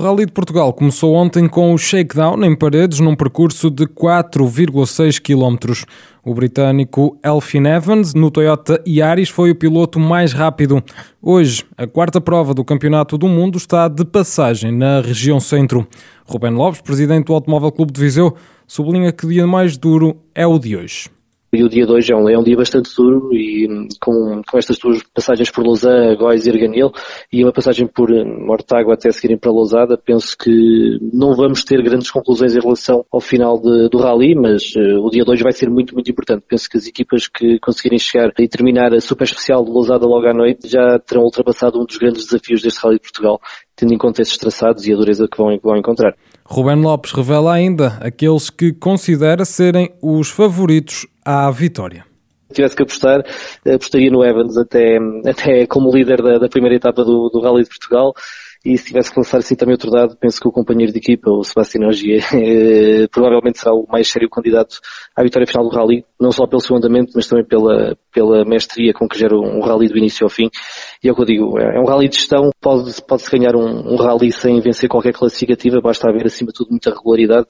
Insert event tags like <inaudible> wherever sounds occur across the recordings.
O Rally de Portugal começou ontem com o shakedown em paredes num percurso de 4,6 km. O britânico Elfin Evans, no Toyota Yaris, foi o piloto mais rápido. Hoje, a quarta prova do Campeonato do Mundo está de passagem na região centro. Ruben Lopes, presidente do Automóvel Clube de Viseu, sublinha que o dia mais duro é o de hoje. E o dia de hoje é um, é um dia bastante duro e com, com estas duas passagens por Lausanne, Góis e Arganil e uma passagem por Mortágua até seguirem para Lousada, penso que não vamos ter grandes conclusões em relação ao final de, do rally, mas uh, o dia de hoje vai ser muito, muito importante. Penso que as equipas que conseguirem chegar e terminar a super especial de Lousada logo à noite já terão ultrapassado um dos grandes desafios deste rally de Portugal, tendo em conta esses traçados e a dureza que vão, vão encontrar. Ruben Lopes revela ainda aqueles que considera serem os favoritos à vitória. Se tivesse que apostar, apostaria no Evans até, até como líder da, da primeira etapa do, do Rally de Portugal e se tivesse que lançar assim também outro dado, penso que o companheiro de equipa, o Sebastião Ogier, <laughs> eh, provavelmente será o mais sério candidato à vitória final do Rally, não só pelo seu andamento, mas também pela, pela mestria com que gera um Rally do início ao fim. E é o que eu digo, é um Rally de gestão, pode-se pode ganhar um, um Rally sem vencer qualquer classificativa, basta haver acima de tudo muita regularidade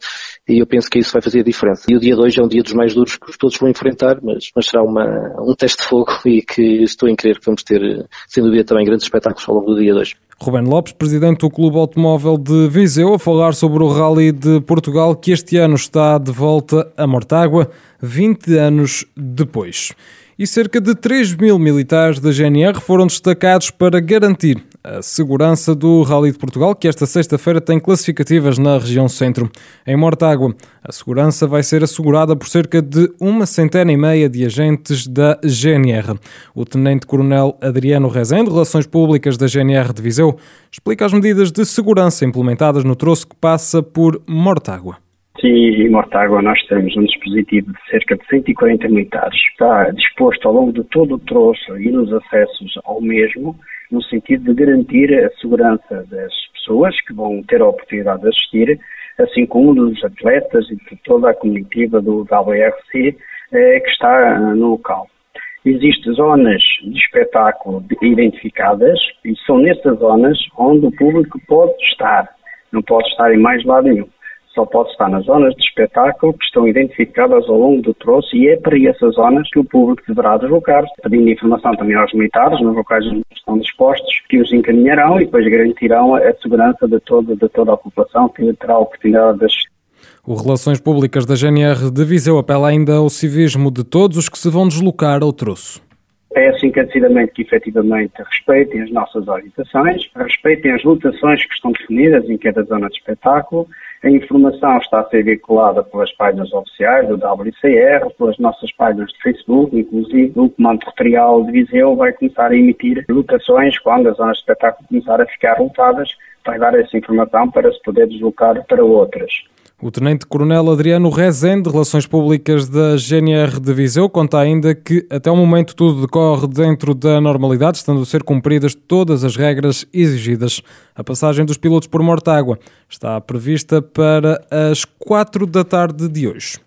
e eu penso que isso vai fazer a diferença. E o dia de hoje é um dia dos mais duros que todos vão enfrentar, mas, mas será uma, um teste de fogo <laughs> e que estou em crer que vamos ter, sem dúvida, também grandes espetáculos ao longo do dia de hoje. Ruben Lopes, presidente do Clube Automóvel de Viseu, a falar sobre o Rally de Portugal, que este ano está de volta a Mortágua, 20 anos depois. E cerca de 3 mil militares da GNR foram destacados para garantir a segurança do Rally de Portugal, que esta sexta-feira tem classificativas na região centro. Em Mortágua, a segurança vai ser assegurada por cerca de uma centena e meia de agentes da GNR. O Tenente-Coronel Adriano Rezende, Relações Públicas da GNR de Viseu, explica as medidas de segurança implementadas no troço que passa por Mortágua. Sim, em Mortágua nós temos um dispositivo de cerca de 140 militares. Está disposto ao longo de todo o troço e nos acessos ao mesmo, no sentido de garantir a segurança das pessoas que vão ter a oportunidade de assistir, assim como dos atletas e de toda a comitiva do WRC eh, que está no local. Existem zonas de espetáculo identificadas e são nessas zonas onde o público pode estar. Não pode estar em mais lado nenhum só pode estar nas zonas de espetáculo que estão identificadas ao longo do troço e é para essas zonas que o público deverá deslocar-se, pedindo informação também aos militares, nos locais onde estão dispostos, que os encaminharão e depois garantirão a segurança de toda, de toda a população que terá a oportunidade de assistir. O Relações Públicas da GNR de Viseu apela ainda ao civismo de todos os que se vão deslocar ao troço. Peço encarecidamente que efetivamente respeitem as nossas orientações, respeitem as lotações que estão definidas em cada zona de espetáculo, a informação está a ser veiculada pelas páginas oficiais do WCR, pelas nossas páginas de Facebook, inclusive o Comando Territorial de Viseu vai começar a emitir lotações quando as zonas de espetáculo começar a ficar lotadas, vai dar essa informação para se poder deslocar para outras. O Tenente-Coronel Adriano Rezende, Relações Públicas da GNR de Viseu, conta ainda que até o momento tudo decorre dentro da normalidade, estando a ser cumpridas todas as regras exigidas. A passagem dos pilotos por Mortágua está prevista para as 4 da tarde de hoje.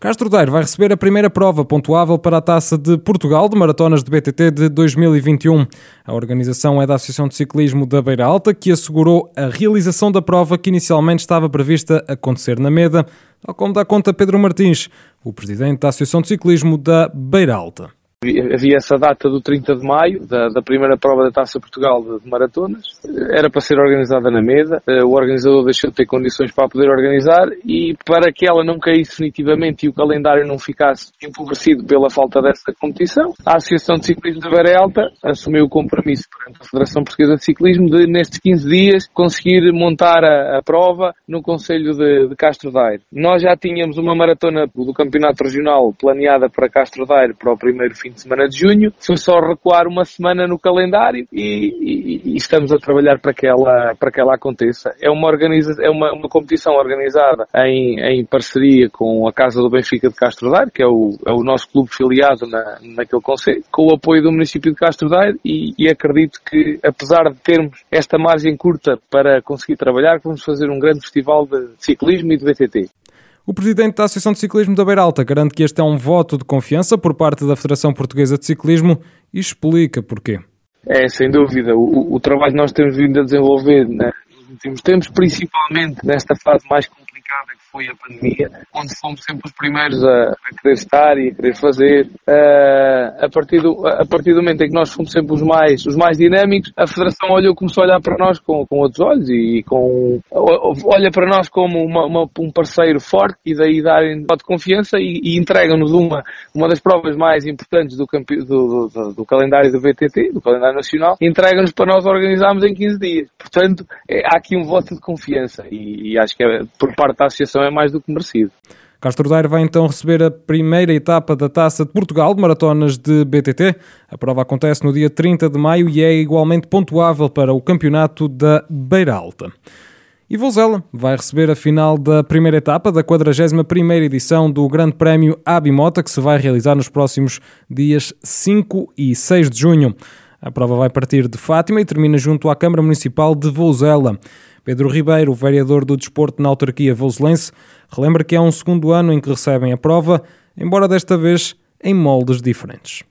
Castro Daire vai receber a primeira prova pontuável para a Taça de Portugal de Maratonas de BTT de 2021. A organização é da Associação de Ciclismo da Beira Alta, que assegurou a realização da prova que inicialmente estava prevista acontecer na Meda, tal como dá conta Pedro Martins, o presidente da Associação de Ciclismo da Beira Alta. Havia essa data do 30 de maio, da, da primeira prova da Taça Portugal de, de, maratonas. Era para ser organizada na Meda. Eh, o organizador deixou de ter condições para poder organizar e para que ela não caísse definitivamente e o calendário não ficasse empobrecido pela falta dessa competição, a Associação de Ciclismo da Beira Alta assumiu o compromisso perante a Federação Portuguesa de Ciclismo de, nestes 15 dias, conseguir montar a, a prova no Conselho de, de Castro Daire. Nós já tínhamos uma maratona do Campeonato Regional planeada para Castro Daire para o primeiro fim fim de semana de junho. Foi só recuar uma semana no calendário e, e, e estamos a trabalhar para que ela, para que ela aconteça. É uma, organiza, é uma, uma competição organizada em, em parceria com a Casa do Benfica de Castro Daire, que é o, é o nosso clube filiado na, naquele conselho, com o apoio do município de Castro Daire e, e acredito que, apesar de termos esta margem curta para conseguir trabalhar, vamos fazer um grande festival de ciclismo e de BTT. O presidente da Associação de Ciclismo da Beira Alta garante que este é um voto de confiança por parte da Federação Portuguesa de Ciclismo e explica porquê. É, sem dúvida. O, o trabalho que nós temos vindo a desenvolver né, nos últimos tempos, principalmente nesta fase mais que foi a pandemia, onde fomos sempre os primeiros a, querer estar e a querer fazer. Uh, a, partir do, a partir do momento em que nós fomos sempre os mais, os mais dinâmicos, a Federação olhou, começou a olhar para nós com, com outros olhos e com, olha para nós como uma, uma, um parceiro forte e daí darem de confiança e, e entregam-nos uma, uma das provas mais importantes do, campe, do, do, do, calendário do VTT, do calendário nacional, entregam-nos para nós organizarmos em 15 dias. Portanto, é, há aqui um voto de confiança e, e acho que é, por parte da Associação é mais do que merecido. Castro Daire vai então receber a primeira etapa da Taça de Portugal de maratonas de BTT. A prova acontece no dia 30 de maio e é igualmente pontuável para o campeonato da Beira Alta. E Vozela vai receber a final da primeira etapa da 41ª edição do Grande Prémio Abimota, que se vai realizar nos próximos dias 5 e 6 de junho. A prova vai partir de Fátima e termina junto à Câmara Municipal de Vozela. Pedro Ribeiro, vereador do Desporto na autarquia voselense, relembra que é um segundo ano em que recebem a prova, embora desta vez em moldes diferentes.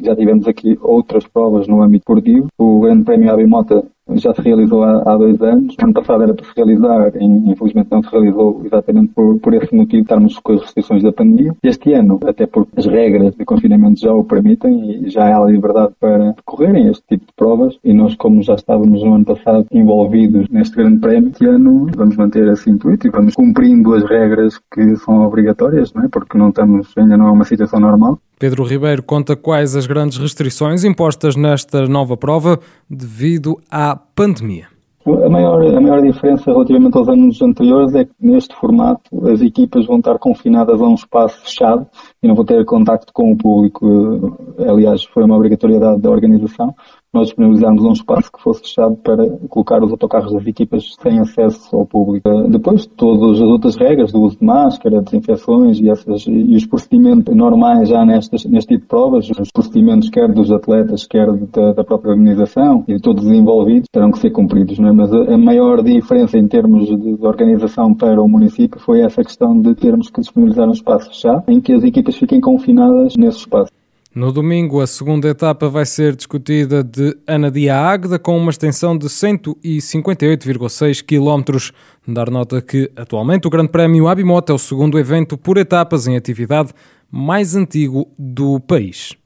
Já tivemos aqui outras provas no âmbito esportivo. O Grande Prémio Abimota já se realizou há, há, dois anos. Ano passado era para se realizar, infelizmente não se realizou exatamente por, por esse motivo, estarmos com as restrições da pandemia. Este ano, até porque as regras de confinamento já o permitem e já há liberdade para decorrerem este tipo de provas e nós, como já estávamos no ano passado envolvidos neste grande prémio, este ano vamos manter esse intuito e vamos cumprindo as regras que são obrigatórias, não é? porque não estamos, ainda não é uma situação normal. Pedro Ribeiro conta quais as grandes restrições impostas nesta nova prova devido à pandemia? A maior, a maior diferença relativamente aos anos anteriores é que neste formato as equipas vão estar confinadas a um espaço fechado e não vão ter contacto com o público. Aliás, foi uma obrigatoriedade da organização nós disponibilizámos um espaço que fosse fechado para colocar os autocarros das equipas sem acesso ao público. Depois, todas as outras regras do uso de máscara, desinfecções e, essas, e os procedimentos normais já nestes, neste tipo de provas, os procedimentos quer dos atletas, quer da, da própria organização e de todos os envolvidos, terão que ser cumpridos. Não é? Mas a, a maior diferença em termos de, de organização para o município foi essa questão de termos que disponibilizar um espaço fechado em que as equipas fiquem confinadas nesse espaço. No domingo, a segunda etapa vai ser discutida de Anadia Águeda com uma extensão de 158,6 km. Dar nota que, atualmente, o Grande Prémio Abimoto é o segundo evento por etapas em atividade mais antigo do país.